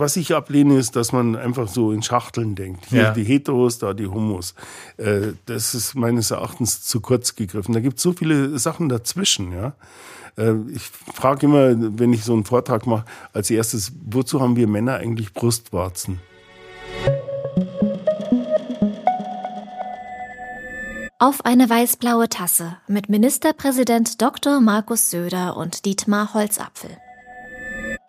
Was ich ablehne, ist, dass man einfach so in Schachteln denkt. Hier ja. die Heteros, da die Homos. Äh, das ist meines Erachtens zu kurz gegriffen. Da gibt es so viele Sachen dazwischen, ja. Äh, ich frage immer, wenn ich so einen Vortrag mache, als erstes, wozu haben wir Männer eigentlich Brustwarzen? Auf eine weiß-blaue Tasse mit Ministerpräsident Dr. Markus Söder und Dietmar Holzapfel.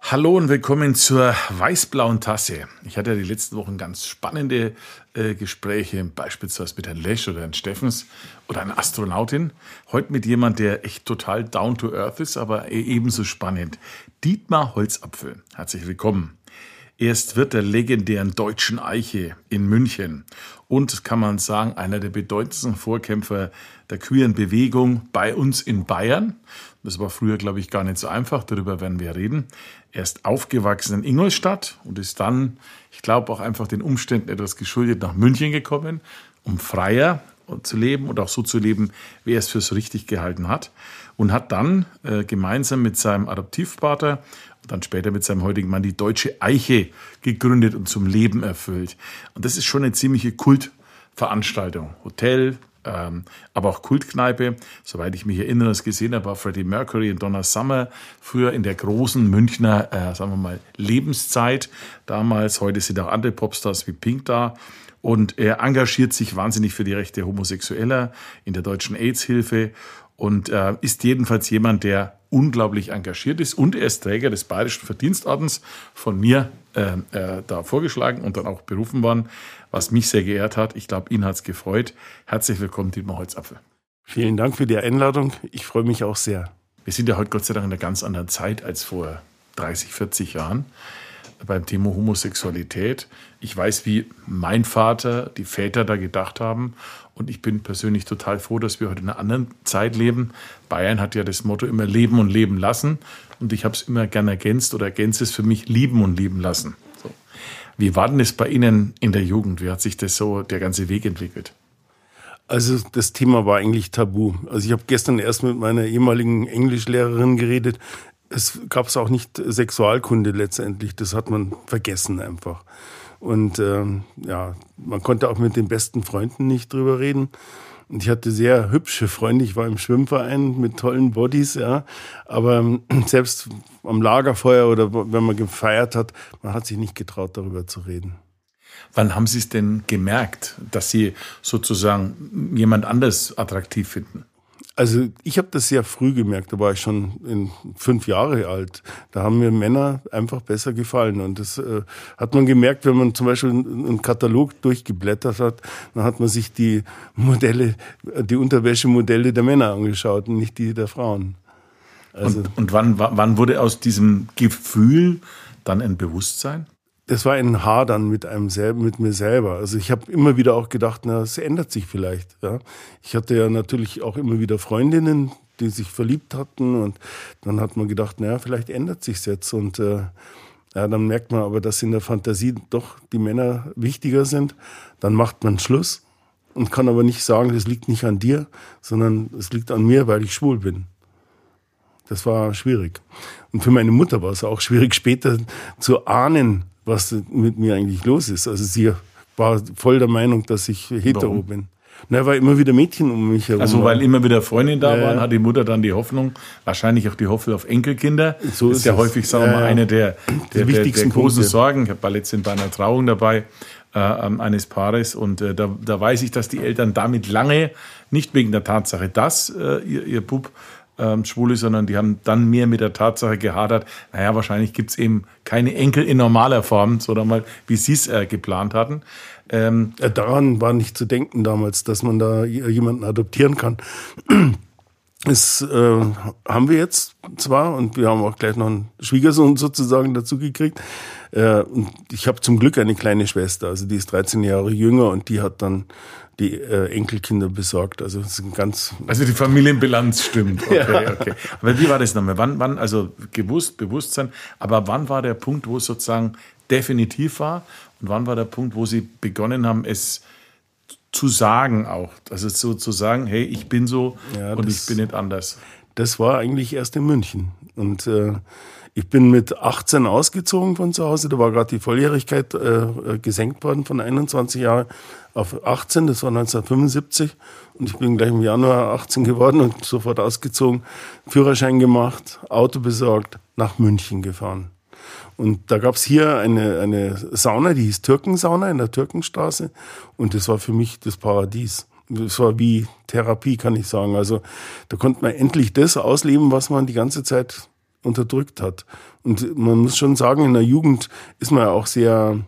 Hallo und willkommen zur weiß-blauen Tasse. Ich hatte ja die letzten Wochen ganz spannende äh, Gespräche, beispielsweise mit Herrn Lesch oder Herrn Steffens oder einer Astronautin. Heute mit jemand, der echt total down to earth ist, aber e-, ebenso spannend. Dietmar Holzapfel. Herzlich willkommen. Er ist Wirt der legendären Deutschen Eiche in München und, kann man sagen, einer der bedeutendsten Vorkämpfer der queeren Bewegung bei uns in Bayern. Das war früher, glaube ich, gar nicht so einfach, darüber werden wir reden. Er ist aufgewachsen in Ingolstadt und ist dann, ich glaube, auch einfach den Umständen etwas geschuldet nach München gekommen, um freier zu leben und auch so zu leben, wie er es fürs richtig gehalten hat. Und hat dann äh, gemeinsam mit seinem Adoptivvater und dann später mit seinem heutigen Mann die Deutsche Eiche gegründet und zum Leben erfüllt. Und das ist schon eine ziemliche Kultveranstaltung. Hotel, ähm, aber auch Kultkneipe. Soweit ich mich erinnere, das gesehen habe, war Freddie Mercury und Donna Summer früher in der großen Münchner, äh, sagen wir mal, Lebenszeit damals. Heute sind auch andere Popstars wie Pink da. Und er engagiert sich wahnsinnig für die Rechte Homosexueller in der deutschen AIDS-Hilfe und äh, ist jedenfalls jemand, der unglaublich engagiert ist und er ist Träger des Bayerischen Verdienstordens von mir äh, äh, da vorgeschlagen und dann auch berufen worden, was mich sehr geehrt hat. Ich glaube, ihn hat es gefreut. Herzlich willkommen, Dietmar Holzapfel. Vielen Dank für die Einladung. Ich freue mich auch sehr. Wir sind ja heute Gott sei Dank in einer ganz anderen Zeit als vor 30, 40 Jahren beim Thema Homosexualität. Ich weiß, wie mein Vater, die Väter da gedacht haben. Und ich bin persönlich total froh, dass wir heute in einer anderen Zeit leben. Bayern hat ja das Motto immer leben und leben lassen. Und ich habe es immer gern ergänzt oder ergänzt es für mich lieben und leben lassen. So. Wie war denn es bei Ihnen in der Jugend? Wie hat sich das so, der ganze Weg entwickelt? Also das Thema war eigentlich tabu. Also ich habe gestern erst mit meiner ehemaligen Englischlehrerin geredet es gab es auch nicht Sexualkunde letztendlich. Das hat man vergessen einfach. Und ähm, ja, man konnte auch mit den besten Freunden nicht drüber reden. Und ich hatte sehr hübsche Freunde. Ich war im Schwimmverein mit tollen Bodies, ja. Aber ähm, selbst am Lagerfeuer oder wenn man gefeiert hat, man hat sich nicht getraut, darüber zu reden. Wann haben Sie es denn gemerkt, dass Sie sozusagen jemand anders attraktiv finden? Also ich habe das sehr früh gemerkt, da war ich schon in fünf Jahre alt. Da haben mir Männer einfach besser gefallen. Und das äh, hat man gemerkt, wenn man zum Beispiel einen Katalog durchgeblättert hat, dann hat man sich die Modelle, die Unterwäschemodelle der Männer angeschaut und nicht die der Frauen. Also, und, und wann, wann wurde aus diesem Gefühl dann ein Bewusstsein? Das war ein Hadern mit einem selber, mit mir selber. Also ich habe immer wieder auch gedacht, na, es ändert sich vielleicht. Ja. Ich hatte ja natürlich auch immer wieder Freundinnen, die sich verliebt hatten und dann hat man gedacht, naja, vielleicht ändert sich's jetzt und äh, ja, dann merkt man aber, dass in der Fantasie doch die Männer wichtiger sind. Dann macht man Schluss und kann aber nicht sagen, das liegt nicht an dir, sondern es liegt an mir, weil ich schwul bin. Das war schwierig. Und für meine Mutter war es auch schwierig, später zu ahnen, was mit mir eigentlich los ist. Also sie war voll der Meinung, dass ich hetero Warum? bin. Na, weil immer wieder Mädchen um mich herum Also weil immer wieder Freundinnen da ja, waren, hat die Mutter dann die Hoffnung, wahrscheinlich auch die Hoffnung auf Enkelkinder. So das ist, ist ja häufig, sagen wir mal, eine der, der, der, der großen Punkte. Sorgen. Ich war letztens bei einer Trauung dabei äh, eines Paares und äh, da, da weiß ich, dass die Eltern damit lange, nicht wegen der Tatsache, dass äh, ihr, ihr Bub ähm, ist, sondern die haben dann mehr mit der Tatsache gehadert, naja, wahrscheinlich gibt es eben keine Enkel in normaler Form, sondern mal, wie sie es äh, geplant hatten. Ähm, äh, Daran war nicht zu denken damals, dass man da jemanden adoptieren kann. Das äh, haben wir jetzt zwar und wir haben auch gleich noch einen Schwiegersohn sozusagen dazu gekriegt. Äh, und ich habe zum Glück eine kleine Schwester, also die ist 13 Jahre jünger und die hat dann die äh, Enkelkinder besorgt. Also das ist ganz. Also die Familienbilanz stimmt. Okay, ja. okay. Aber wie war das nochmal? Wann, wann, also gewusst, Bewusstsein, aber wann war der Punkt, wo es sozusagen definitiv war? Und wann war der Punkt, wo Sie begonnen haben, es zu sagen auch? Also so zu sagen, hey, ich bin so ja, und das, ich bin nicht anders. Das war eigentlich erst in München. Und äh, Ich bin mit 18 ausgezogen von zu Hause. Da war gerade die Volljährigkeit äh, gesenkt worden von 21 Jahren auf 18. Das war 1975. Und ich bin gleich im Januar 18 geworden und sofort ausgezogen, Führerschein gemacht, Auto besorgt, nach München gefahren. Und da gab's hier eine, eine Sauna, die hieß Türkensauna in der Türkenstraße. Und das war für mich das Paradies. Das war wie Therapie, kann ich sagen. Also da konnte man endlich das ausleben, was man die ganze Zeit unterdrückt hat. Und man muss schon sagen, in der Jugend ist man ja auch sehr,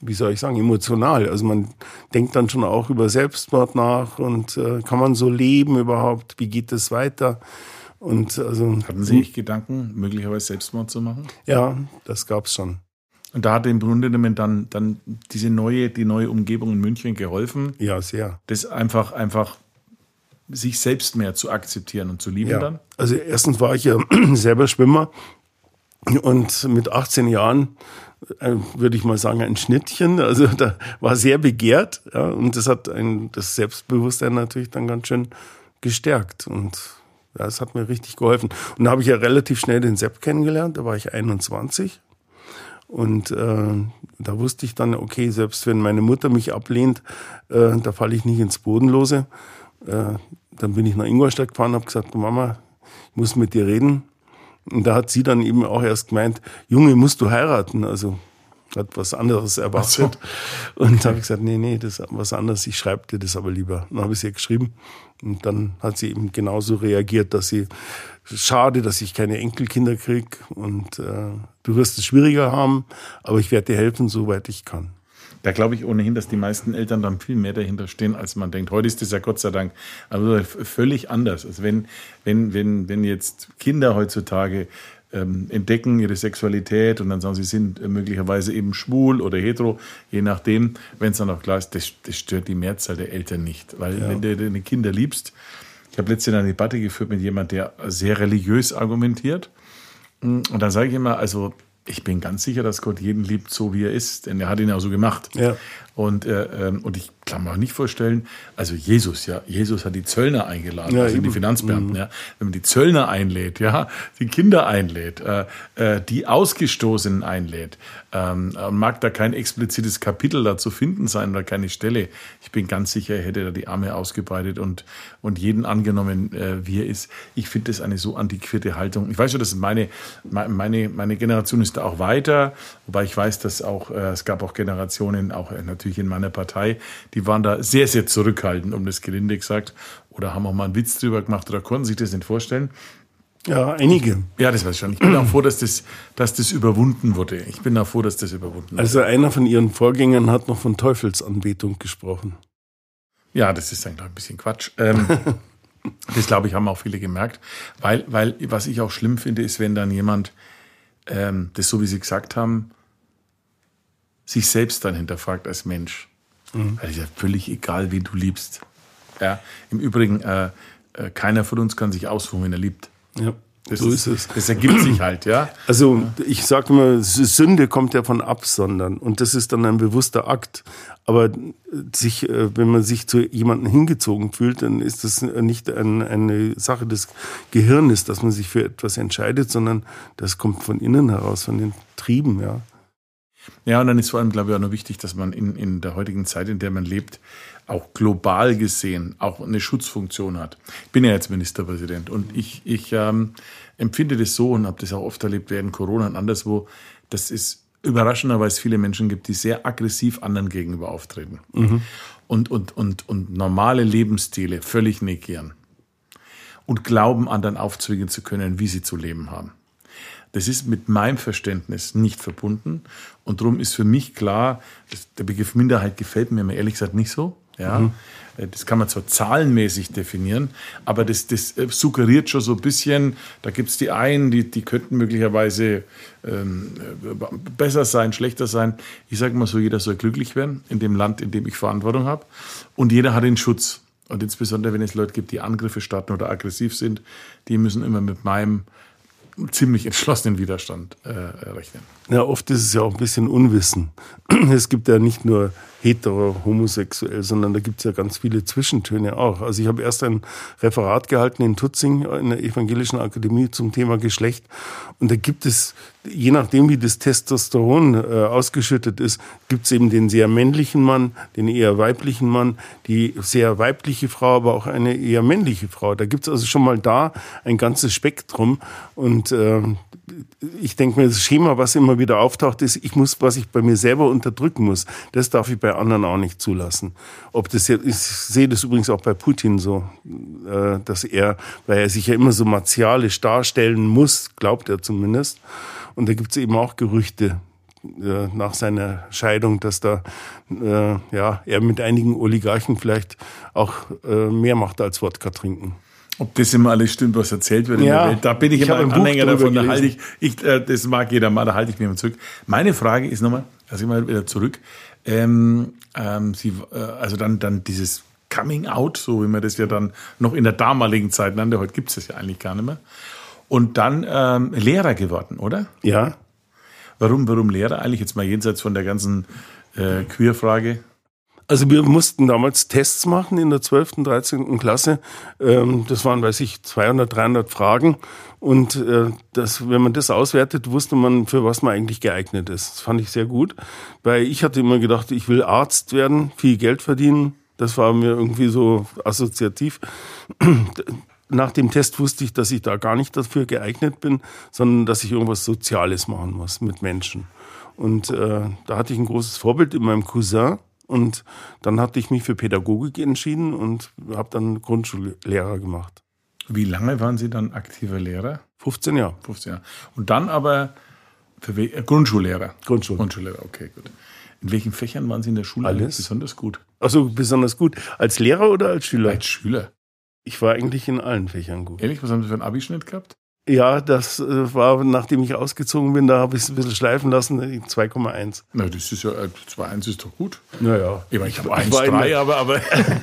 wie soll ich sagen, emotional. Also man denkt dann schon auch über Selbstmord nach und äh, kann man so leben überhaupt? Wie geht es weiter? Und also hatten Sie nicht Gedanken, möglicherweise Selbstmord zu machen? Ja, das gab's schon. Und da hat im Grunde genommen dann, dann diese neue, die neue Umgebung in München geholfen. Ja, sehr. Das einfach, einfach sich selbst mehr zu akzeptieren und zu lieben ja. dann? Also erstens war ich ja selber Schwimmer und mit 18 Jahren äh, würde ich mal sagen, ein Schnittchen. Also da war sehr begehrt ja, und das hat ein, das Selbstbewusstsein natürlich dann ganz schön gestärkt und das hat mir richtig geholfen. Und da habe ich ja relativ schnell den Sepp kennengelernt, da war ich 21 und äh, da wusste ich dann, okay, selbst wenn meine Mutter mich ablehnt, äh, da falle ich nicht ins Bodenlose. Äh, dann bin ich nach Ingolstadt gefahren habe gesagt, Mama, ich muss mit dir reden. Und da hat sie dann eben auch erst gemeint, Junge, musst du heiraten. Also hat was anderes erwartet. So. Und da habe ich gesagt, nee, nee, das ist was anderes, ich schreibe dir das aber lieber. Dann habe ich sie geschrieben. Und dann hat sie eben genauso reagiert, dass sie, schade, dass ich keine Enkelkinder krieg und äh, du wirst es schwieriger haben, aber ich werde dir helfen, soweit ich kann. Da glaube ich ohnehin, dass die meisten Eltern dann viel mehr dahinter stehen, als man denkt. Heute ist das ja Gott sei Dank also völlig anders. Also wenn, wenn, wenn, wenn jetzt Kinder heutzutage ähm, entdecken ihre Sexualität und dann sagen, sie sind äh, möglicherweise eben schwul oder hetero, je nachdem, wenn es dann auch klar ist, das, das, stört die Mehrzahl der Eltern nicht. Weil ja. wenn du deine Kinder liebst, ich habe letztens eine Debatte geführt mit jemandem, der sehr religiös argumentiert. Und dann sage ich immer, also ich bin ganz sicher, dass Gott jeden liebt, so wie er ist, denn er hat ihn ja so gemacht. Ja. Und, äh, ähm, und ich kann mir auch nicht vorstellen, also Jesus, ja, Jesus hat die Zöllner eingeladen, ja, also eben. die Finanzbeamten, mhm. ja. Wenn man die Zöllner einlädt, ja, die Kinder einlädt, äh, äh, die Ausgestoßenen einlädt, ähm, mag da kein explizites Kapitel dazu finden sein oder keine Stelle. Ich bin ganz sicher, er hätte da die Arme ausgebreitet und, und jeden angenommen, äh, wie er ist. Ich finde das eine so antiquierte Haltung. Ich weiß schon, dass meine, meine, meine Generation ist da auch weiter, wobei ich weiß, dass auch, äh, es gab auch Generationen, auch äh, natürlich in meiner Partei, die waren da sehr, sehr zurückhaltend, um das gelinde gesagt, oder haben auch mal einen Witz drüber gemacht oder konnten sich das nicht vorstellen. Ja, einige. Ja, das weiß ich schon. Ich bin auch froh, dass das, dass das überwunden wurde. Ich bin auch froh, dass das überwunden wurde. Also einer von Ihren Vorgängern hat noch von Teufelsanbetung gesprochen. Ja, das ist eigentlich ein bisschen Quatsch. Ähm, das glaube ich, haben auch viele gemerkt. Weil, weil, was ich auch schlimm finde, ist, wenn dann jemand ähm, das, so wie Sie gesagt haben, sich selbst dann hinterfragt als Mensch. Mhm. Also ist ja völlig egal, wen du liebst. Ja, Im Übrigen, äh, äh, keiner von uns kann sich aussuchen, wenn er liebt. Ja. Das so ist, ist, es. Das ergibt sich halt, ja. Also ich sage immer, Sünde kommt ja von Absondern und das ist dann ein bewusster Akt. Aber sich, äh, wenn man sich zu jemandem hingezogen fühlt, dann ist das nicht ein, eine Sache des Gehirnes, dass man sich für etwas entscheidet, sondern das kommt von innen heraus, von den Trieben, ja. Ja, und dann ist vor allem, glaube ich, auch noch wichtig, dass man in, in der heutigen Zeit, in der man lebt, auch global gesehen auch eine Schutzfunktion hat. Ich bin ja jetzt Ministerpräsident und ich, ich ähm, empfinde das so und habe das auch oft erlebt während Corona und anderswo, dass es überraschenderweise viele Menschen gibt, die sehr aggressiv anderen gegenüber auftreten mhm. und, und, und, und normale Lebensstile völlig negieren und glauben, anderen aufzwingen zu können, wie sie zu leben haben. Das ist mit meinem Verständnis nicht verbunden. Und darum ist für mich klar, der Begriff Minderheit gefällt mir ehrlich gesagt nicht so. Ja, mhm. Äh, das kann man zwar zahlenmäßig definieren, aber das, das äh, suggeriert schon so ein bisschen, da gibt es die einen, die, die könnten möglicherweise ähm, äh, besser sein, schlechter sein. Ich sage mal so, jeder soll glücklich werden in dem Land, in dem ich Verantwortung habe. Und jeder hat den Schutz. Und insbesondere, wenn es Leute gibt, die Angriffe starten oder aggressiv sind, die müssen immer mit meinem ziemlich entschlossenen Widerstand äh, rechnen. Ja, oft ist es ja auch ein bisschen Unwissen. es gibt ja nicht nur hetero, homosexuell, sondern da gibt es ja ganz viele Zwischentöne auch. Also ich habe erst ein Referat gehalten in Tutzing in der Evangelischen Akademie zum Thema Geschlecht und da gibt es, je nachdem wie das Testosteron äh, ausgeschüttet ist, gibt es eben den sehr männlichen Mann, den eher weiblichen Mann, die sehr weibliche Frau, aber auch eine eher männliche Frau. Da gibt es also schon mal da ein ganzes Spektrum und äh, ich denke mir, das Schema, was immer wieder auftaucht, ist, ich muss, was ich bei mir selber unterdrücken muss, das darf ich bei anderen auch nicht zulassen. Ob das jetzt, ich sehe das übrigens auch bei Putin so, äh, dass er, weil er sich ja immer so martialisch darstellen muss, glaubt er zumindest. Und da gibt es eben auch Gerüchte, äh, nach seiner Scheidung, dass da äh, ja er mit einigen Oligarchen vielleicht auch äh, mehr macht als Wodka trinken. Ob das immer alles stimmt, was erzählt wird in Ja, der Welt, da bin ich, ich immer ein Anhänger davon. Da halte ich, ich, äh, das mag jeder mal, da halte ich mich immer zurück. Meine Frage ist nochmal, also ich mal wieder zurück. Ähm, ähm, Sie, äh, also dann, dann dieses Coming Out, so wie man das ja dann noch in der damaligen Zeit nannte, heute gibt es das ja eigentlich gar nicht mehr. Und dann ähm, Lehrer geworden, oder? Ja, Warum, warum Lehrer eigentlich jetzt mal jenseits von der ganzen äh, Queer-Frage? Also wir mussten damals Tests machen in der 12., und 13. Klasse. Ähm, Das waren, weiß ich, 200, 300 Fragen. Und äh, das, wenn man das auswertet, wusste man, für was man eigentlich geeignet ist. Das fand ich sehr gut. Weil ich hatte immer gedacht, ich will Arzt werden, viel Geld verdienen. Das war mir irgendwie so assoziativ. Nach dem Test wusste ich, dass ich da gar nicht dafür geeignet bin, sondern dass ich irgendwas Soziales machen muss mit Menschen. Und äh, da hatte ich ein großes Vorbild in meinem Cousin. Und dann hatte ich mich für Pädagogik entschieden und habe dann Grundschullehrer gemacht. Wie lange waren Sie dann aktiver Lehrer? 15 Jahre. 15 Jahre. Und dann aber für we- äh, Grundschullehrer. Grundschule. Grundschullehrer, okay, gut. In welchen Fächern waren Sie in der Schule Alles. besonders gut? Also besonders gut. Als Lehrer oder als Schüler? Als Schüler. Ich war eigentlich in allen Fächern gut. Ehrlich, was haben Sie für einen Abischnitt gehabt? Ja, das äh, war, nachdem ich ausgezogen bin, da habe ich es ein bisschen schleifen lassen, äh, 2,1. Na, das ist ja, äh, 2-1 ist doch gut. Naja. Ich, meine, ich habe Ich war in 1-3, der- aber, aber,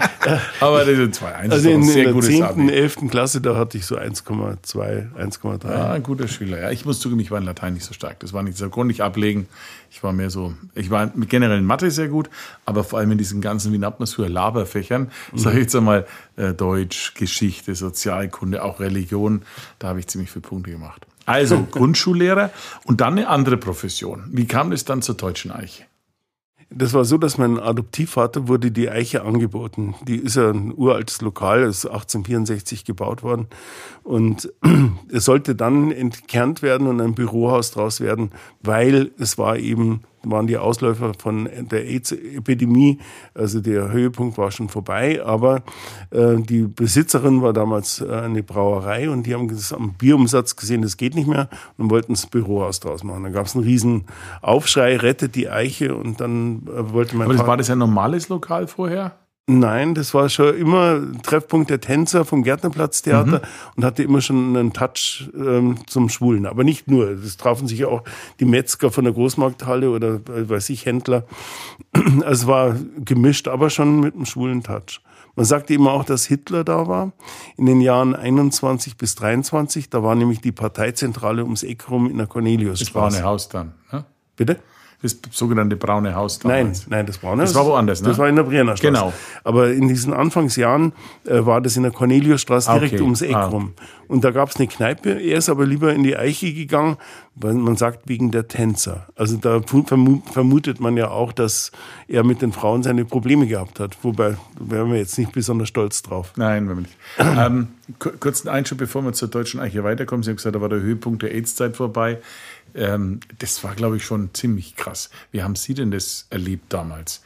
aber das ist 2-1 Also ist in, ein in sehr der gutes 10., Abi. 11. Klasse, da hatte ich so 1,2, 1,3. Ja, ein guter Schüler. Ja, ich muss zugeben, ich war in Latein nicht so stark. Das war nicht so grundig ablegen. Ich war mehr so, ich war mit generell in Mathe sehr gut, aber vor allem in diesen ganzen, wie nennt man es früher, Laberfächern, sage ich jetzt einmal, äh, Deutsch, Geschichte, Sozialkunde, auch Religion, da habe ich ziemlich viele Punkte gemacht. Also Grundschullehrer und dann eine andere Profession. Wie kam es dann zur Deutschen Eiche? Das war so, dass mein Adoptivvater wurde die Eiche angeboten. Die ist ja ein uraltes Lokal, ist 1864 gebaut worden. Und es sollte dann entkernt werden und ein Bürohaus draus werden, weil es war eben, waren die Ausläufer von der AIDS-Epidemie. Also der Höhepunkt war schon vorbei, aber äh, die Besitzerin war damals äh, eine Brauerei und die haben das am Bierumsatz gesehen, das geht nicht mehr und wollten das Bürohaus draus machen. Dann gab es einen riesen Aufschrei, rettet die Eiche und dann äh, wollte mein Aber das war das ein normales Lokal vorher? Nein, das war schon immer Treffpunkt der Tänzer vom Gärtnerplatztheater und hatte immer schon einen Touch ähm, zum Schwulen. Aber nicht nur. Das trafen sich ja auch die Metzger von der Großmarkthalle oder äh, weiß ich, Händler. Also es war gemischt, aber schon mit einem schwulen Touch. Man sagte immer auch, dass Hitler da war in den Jahren 21 bis 23. Da war nämlich die Parteizentrale ums Eck rum in der Das Corneliusstraße. braune Haus dann. Ne? Bitte? Das sogenannte braune Haus Nein, damals. nein, das war nicht. Das war woanders, ne? Das war in der Brienner Straße. Genau. Aber in diesen Anfangsjahren äh, war das in der Corneliusstraße direkt okay. ums Eck Ah. rum. Und da gab es eine Kneipe. Er ist aber lieber in die Eiche gegangen, weil man sagt wegen der Tänzer. Also da vermutet man ja auch, dass er mit den Frauen seine Probleme gehabt hat. Wobei, da wären wir jetzt nicht besonders stolz drauf. Nein, wenn wir nicht. ähm, ku- kurzen Einschub, bevor wir zur Deutschen Eiche weiterkommen. Sie haben gesagt, da war der Höhepunkt der AIDS-Zeit vorbei. Ähm, das war, glaube ich, schon ziemlich krass. Wie haben Sie denn das erlebt damals?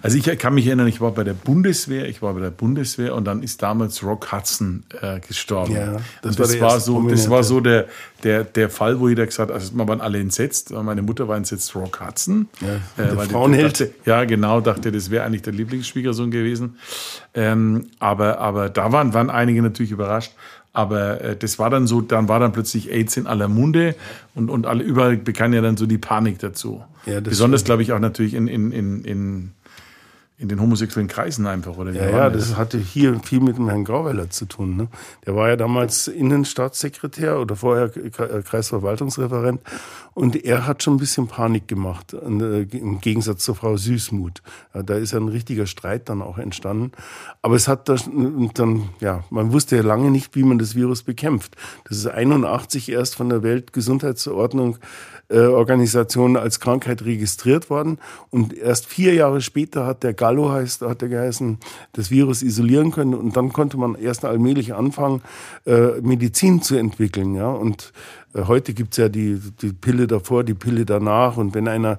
Also ich kann mich erinnern, ich war bei der Bundeswehr, ich war bei der Bundeswehr und dann ist damals Rock Hudson äh, gestorben. Ja, das, war das war so, das war so der, der, der Fall, wo jeder gesagt hat, also man waren alle entsetzt. Meine Mutter war entsetzt, Rock Hudson. der weil die Frauenheld. dachte, ja, genau, dachte, das wäre eigentlich der Lieblingsschwiegersohn gewesen. Ähm, aber, aber da waren, waren einige natürlich überrascht. Aber äh, das war dann so, dann war dann plötzlich AIDS in aller Munde und, und alle überall bekam ja dann so die Panik dazu. Ja, das Besonders, glaube ich, auch natürlich in, in, in, in in den homosexuellen Kreisen einfach, oder? Ja, ja, das hatte hier viel mit dem Herrn Grauweiler zu tun. Ne? Der war ja damals Innenstaatssekretär oder vorher äh, Kreisverwaltungsreferent und er hat schon ein bisschen Panik gemacht, äh, im Gegensatz zur Frau Süßmuth. Da ist ja ein richtiger Streit dann auch entstanden. Aber es hat dann, ja, man wusste ja lange nicht, wie man das Virus bekämpft. Das ist 81 erst von der Weltgesundheitsordnung äh, Organisation als Krankheit registriert worden. Und erst vier Jahre später hat der Gallo, heißt, hat der geheißen, das Virus isolieren können. Und dann konnte man erst allmählich anfangen, äh, Medizin zu entwickeln. Ja? Und äh, heute gibt's ja die, die Pille davor, die Pille danach. Und wenn einer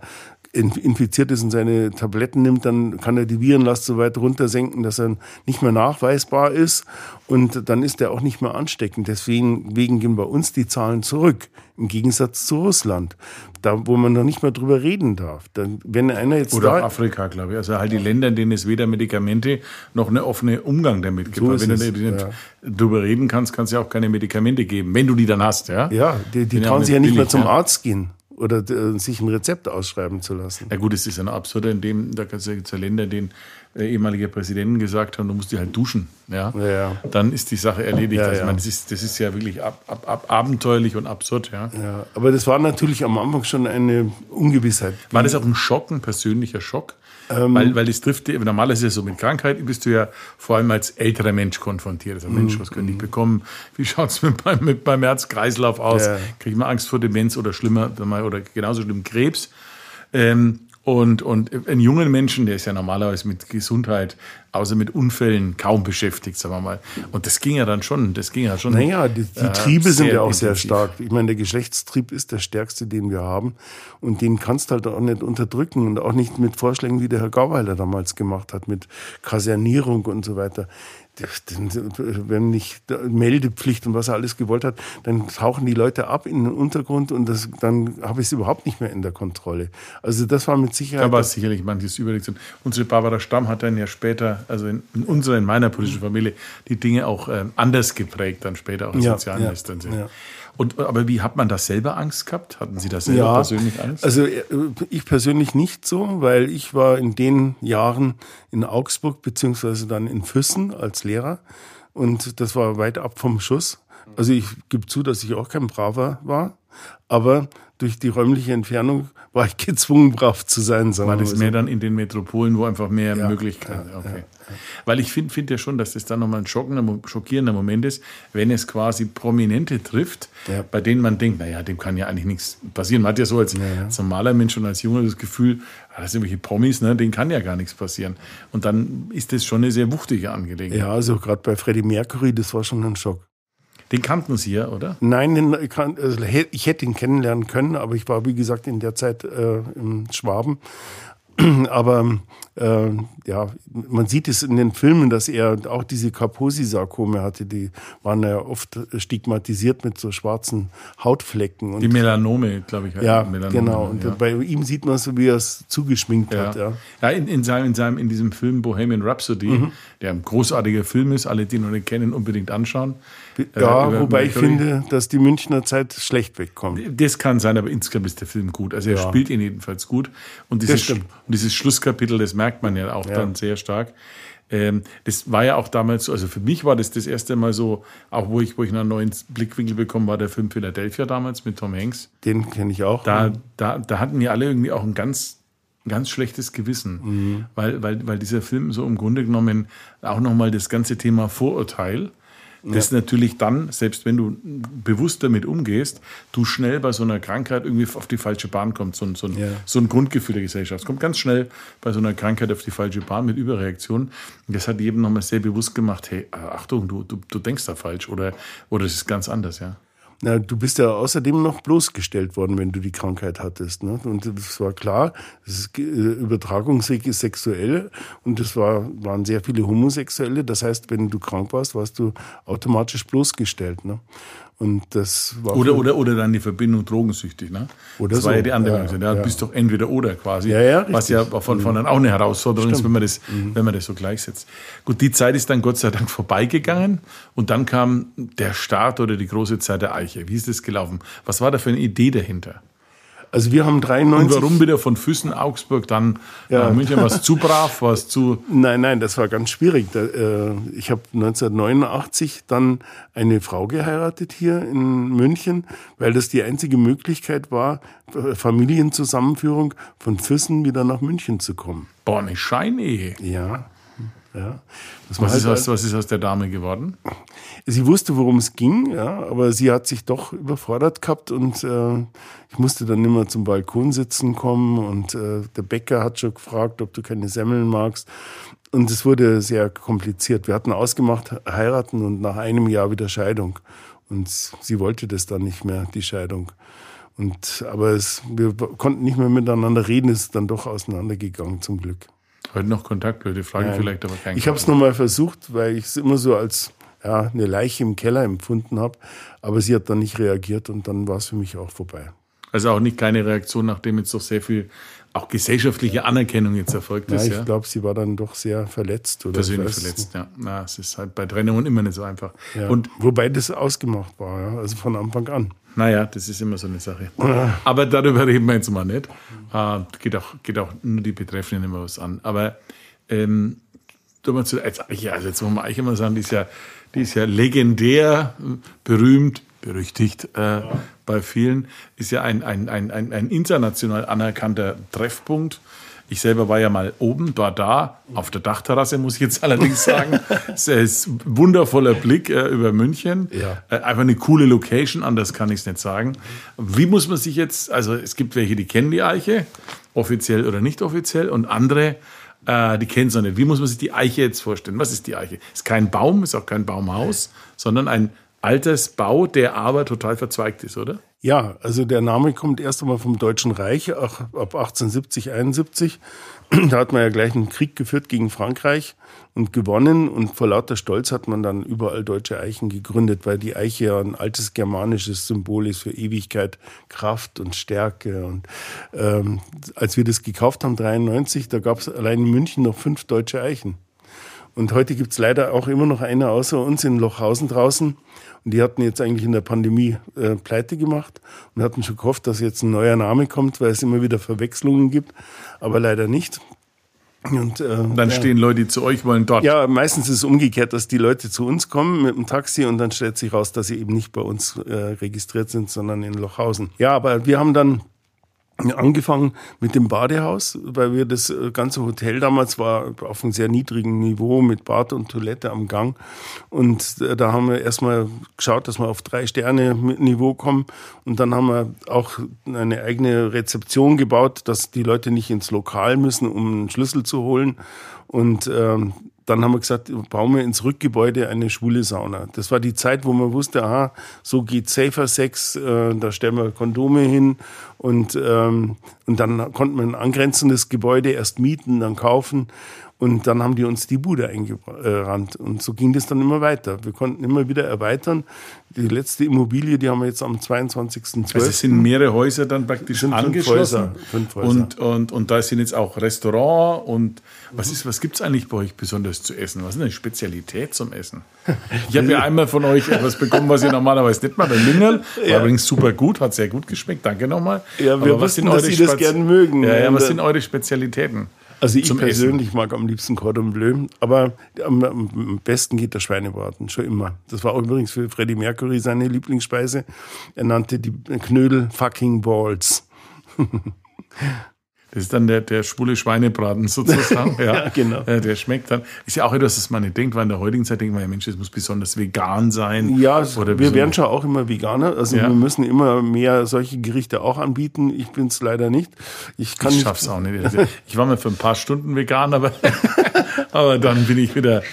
infiziert ist und seine Tabletten nimmt, dann kann er die Virenlast so weit runtersenken, dass er nicht mehr nachweisbar ist und dann ist er auch nicht mehr ansteckend. Deswegen wegen gehen bei uns die Zahlen zurück, im Gegensatz zu Russland, da wo man noch nicht mehr drüber reden darf. Dann, wenn einer jetzt Oder da, Afrika, glaube ich. Also halt die Länder, in denen es weder Medikamente noch eine offene Umgang damit gibt. So wenn du nicht ja. drüber reden kannst, kannst du ja auch keine Medikamente geben, wenn du die dann hast. Ja, ja die, die trauen sich ja nicht mehr zum Arzt gehen oder äh, sich ein Rezept ausschreiben zu lassen. Ja gut, es ist ein absurd, in dem, da kannst du ja Länder, denen äh, ehemalige Präsidenten gesagt haben, du musst dich halt duschen, ja, ja, ja. dann ist die Sache erledigt. Ja, also, ich meine, das ist, das ist ja wirklich ab, ab, ab, abenteuerlich und absurd, ja. Aber das war natürlich am Anfang schon eine Ungewissheit. War das auch ein Schock, ein persönlicher Schock? Ähm, weil, weil das trifft, normalerweise ist es so, mit Krankheiten bist du ja vor allem als älterer Mensch konfrontiert. Also Mensch, was könnte ich bekommen? Wie schaut es mit meinem, mit meinem Herzkreislauf aus? Ja. Kriege ich mal Angst vor Demenz oder schlimmer, oder genauso schlimm Krebs? Ähm, und, und einen jungen Menschen, der ist ja normalerweise mit Gesundheit, außer mit Unfällen, kaum beschäftigt, sagen wir mal. Und das ging ja dann schon, das ging ja schon. Naja, die, die äh, Triebe sind ja auch intensiv. sehr stark. Ich meine, der Geschlechtstrieb ist der stärkste, den wir haben. Und den kannst du halt auch nicht unterdrücken und auch nicht mit Vorschlägen, wie der Herr Gauweiler damals gemacht hat, mit Kasernierung und so weiter wenn nicht Meldepflicht und was er alles gewollt hat, dann tauchen die Leute ab in den Untergrund und das, dann habe ich es überhaupt nicht mehr in der Kontrolle. Also das war mit Sicherheit. Da war sicherlich manches überlegt. Unsere Barbara Stamm hat dann ja später, also in, in unserer, in meiner politischen Familie, die Dinge auch äh, anders geprägt, dann später auch als ja, Sozialministerin. Ja, ja. Und, aber wie hat man das selber Angst gehabt? Hatten Sie das selber ja, persönlich Angst? Also äh, ich persönlich nicht so, weil ich war in den Jahren in Augsburg beziehungsweise dann in Füssen als Lehrer und das war weit ab vom Schuss. Also ich gebe zu, dass ich auch kein Braver war, aber durch die räumliche Entfernung war ich gezwungen, brav zu sein. Sagen war das mehr so. dann in den Metropolen, wo einfach mehr ja, Möglichkeiten. Ja, okay. Ja, Weil ich finde find ja schon, dass das dann nochmal ein schockierender Moment ist, wenn es quasi Prominente trifft, bei denen man denkt, naja, dem kann ja eigentlich nichts passieren. Man hat ja so als, als normaler Mensch und als Junger das Gefühl, ah, das sind irgendwelche Promis, ne, denen kann ja gar nichts passieren. Und dann ist das schon eine sehr wuchtige Angelegenheit. Ja, also gerade bei Freddie Mercury, das war schon ein Schock. Den kannten Sie ja, oder? Nein, den, also, ich hätte ihn kennenlernen können, aber ich war, wie gesagt, in der Zeit äh, im Schwaben. Aber äh, ja, man sieht es in den Filmen, dass er auch diese Kaposi-Sarkome hatte, die waren ja oft stigmatisiert mit so schwarzen Hautflecken. Und die Melanome, glaube ich. Ja, Melanome, genau. Und ja. bei ihm sieht man so, wie er es zugeschminkt ja. hat. Ja, ja in, in, seinem, in, seinem, in diesem Film Bohemian Rhapsody, mhm. der ein großartiger Film ist, alle, die ihn noch nicht kennen, unbedingt anschauen. Ja, äh, wobei ich finde, dass die Münchner Zeit schlecht wegkommt. Das kann sein, aber insgesamt ist der Film gut. Also er ja. spielt ihn jedenfalls gut. Und dieses, und dieses Schlusskapitel, das merkt man ja auch ja. dann sehr stark. Ähm, das war ja auch damals so, also für mich war das das erste Mal so, auch wo ich, wo ich einen neuen Blickwinkel bekommen war der Film Philadelphia damals mit Tom Hanks. Den kenne ich auch. Da, da, da hatten wir alle irgendwie auch ein ganz ganz schlechtes Gewissen, mhm. weil, weil, weil dieser Film so im Grunde genommen auch nochmal das ganze Thema Vorurteil das ja. natürlich dann, selbst wenn du bewusst damit umgehst, du schnell bei so einer Krankheit irgendwie auf die falsche Bahn kommst. So, so, ein, ja. so ein Grundgefühl der Gesellschaft. Es kommt ganz schnell bei so einer Krankheit auf die falsche Bahn mit Überreaktion. Und das hat jedem nochmal sehr bewusst gemacht, hey, Achtung, du, du, du denkst da falsch oder, oder es ist ganz anders, ja. Na, du bist ja außerdem noch bloßgestellt worden, wenn du die Krankheit hattest. Ne? Und es war klar, das äh, Übertragungsweg ist sexuell und es war, waren sehr viele Homosexuelle. Das heißt, wenn du krank warst, warst du automatisch bloßgestellt. Ne? Und das war oder, oder, oder dann die Verbindung drogensüchtig, ne? Oder das so. war ja die andere ja, ja, ja. bist doch entweder oder quasi. Ja, ja, was ja von, von dann auch eine Herausforderung Stimmt. ist, wenn man, das, mhm. wenn man das so gleichsetzt. Gut, die Zeit ist dann Gott sei Dank vorbeigegangen und dann kam der Start oder die große Zeit der Eiche. Wie ist das gelaufen? Was war da für eine Idee dahinter? Also wir haben 93. Und warum wieder von Füssen, Augsburg, dann ja. nach München? War es zu brav? War es zu... Nein, nein, das war ganz schwierig. Äh, ich habe 1989 dann eine Frau geheiratet hier in München, weil das die einzige Möglichkeit war, Familienzusammenführung von Füssen wieder nach München zu kommen. Boah, eine Scheinehe. Ja. Ja. Was, halt ist aus, was ist aus der Dame geworden? Sie wusste, worum es ging, ja, aber sie hat sich doch überfordert gehabt und äh, ich musste dann immer zum Balkonsitzen kommen und äh, der Bäcker hat schon gefragt, ob du keine Semmeln magst. Und es wurde sehr kompliziert. Wir hatten ausgemacht, heiraten und nach einem Jahr wieder Scheidung. Und sie wollte das dann nicht mehr, die Scheidung. Und, aber es, wir konnten nicht mehr miteinander reden, es ist dann doch auseinandergegangen, zum Glück. Heute noch Kontakt, Leute fragen ja. vielleicht aber keinen. Ich habe es nochmal versucht, weil ich es immer so als ja, eine Leiche im Keller empfunden habe. Aber sie hat dann nicht reagiert und dann war es für mich auch vorbei. Also auch nicht keine Reaktion, nachdem jetzt doch sehr viel auch gesellschaftliche Anerkennung jetzt erfolgt ist. Ja, ich glaube, sie war dann doch sehr verletzt. Oder Persönlich verletzt, ja. Na, es ist halt bei Trennungen immer nicht so einfach. Ja, und wobei das ausgemacht war, ja, also von Anfang an. Naja, das ist immer so eine Sache. Aber darüber reden wir jetzt mal nicht. Äh, geht, auch, geht auch nur die Betreffenden immer was an. Aber ähm, zu, als Eiche, also jetzt muss man Eiche mal sagen, die ist ja, die ist ja legendär, berühmt, berüchtigt äh, bei vielen, ist ja ein, ein, ein, ein, ein international anerkannter Treffpunkt. Ich selber war ja mal oben, war da, auf der Dachterrasse, muss ich jetzt allerdings sagen. es ist ein wundervoller Blick äh, über München. Ja. Äh, einfach eine coole Location, anders kann ich es nicht sagen. Wie muss man sich jetzt, also es gibt welche, die kennen die Eiche, offiziell oder nicht offiziell, und andere, äh, die kennen es noch nicht. Wie muss man sich die Eiche jetzt vorstellen? Was ist die Eiche? Ist kein Baum, ist auch kein Baumhaus, sondern ein altes Bau, der aber total verzweigt ist, oder? Ja, also der Name kommt erst einmal vom Deutschen Reich, auch ab 1870, 71. Da hat man ja gleich einen Krieg geführt gegen Frankreich und gewonnen. Und vor lauter Stolz hat man dann überall deutsche Eichen gegründet, weil die Eiche ja ein altes germanisches Symbol ist für Ewigkeit, Kraft und Stärke. Und ähm, als wir das gekauft haben, 93, da gab es allein in München noch fünf deutsche Eichen. Und heute gibt's leider auch immer noch eine außer uns in Lochhausen draußen. Und die hatten jetzt eigentlich in der Pandemie äh, pleite gemacht und hatten schon gehofft, dass jetzt ein neuer Name kommt, weil es immer wieder Verwechslungen gibt, aber leider nicht. Und, äh, dann ja. stehen Leute, die zu euch wollen, dort. Ja, meistens ist es umgekehrt, dass die Leute zu uns kommen mit dem Taxi und dann stellt sich raus, dass sie eben nicht bei uns äh, registriert sind, sondern in Lochhausen. Ja, aber wir haben dann angefangen mit dem Badehaus, weil wir das äh, ganze Hotel damals war auf einem sehr niedrigen Niveau mit Bad und Toilette am Gang. Und äh, da haben wir erstmal geschaut, dass wir auf drei Sterne Niveau kommen. Und dann haben wir auch eine eigene Rezeption gebaut, dass die Leute nicht ins Lokal müssen, um einen Schlüssel zu holen. Und ähm, dann haben wir gesagt, bauen wir ins Rückgebäude eine schwule Sauna. Das war die Zeit, wo man wusste, aha, so geht Safer Sex, äh, da stellen wir Kondome hin und, ähm, und dann konnten wir ein angrenzendes Gebäude erst mieten, dann kaufen und dann haben die uns die Bude eingerannt. Und so ging das dann immer weiter. Wir konnten immer wieder erweitern. Die letzte Immobilie, die haben wir jetzt am 22.12. Also es sind mehrere Häuser dann praktisch sind angeschlossen. Fünf Häuser, fünf Häuser. Und, und, und da sind jetzt auch Restaurant und was ist, was gibt's eigentlich bei euch besonders zu essen? Was ist eine Spezialität zum Essen? Ich habe ja einmal von euch etwas bekommen, was ihr normalerweise nicht mal bei Mingerl. War ja. übrigens super gut, hat sehr gut geschmeckt. Danke nochmal. Ja, wir Aber sind dass Sie das gerne mögen. Ja, ja, was sind eure Spezialitäten? Also ich persönlich Essen. mag am liebsten Cordon Bleu, aber am, am, besten geht der Schweinebraten, schon immer. Das war auch übrigens für Freddie Mercury seine Lieblingsspeise. Er nannte die Knödel fucking Balls. Das ist dann der, der schwule Schweinebraten sozusagen. Ja, ja genau. Der schmeckt dann. Ist ja auch etwas, das man nicht denkt, weil in der heutigen Zeit denkt man ja, Mensch, das muss besonders vegan sein. Ja, oder wir werden schon auch immer Veganer. Also ja. wir müssen immer mehr solche Gerichte auch anbieten. Ich bin es leider nicht. Ich kann ich schaff's auch nicht. Ich war mal für ein paar Stunden vegan, aber, aber dann bin ich wieder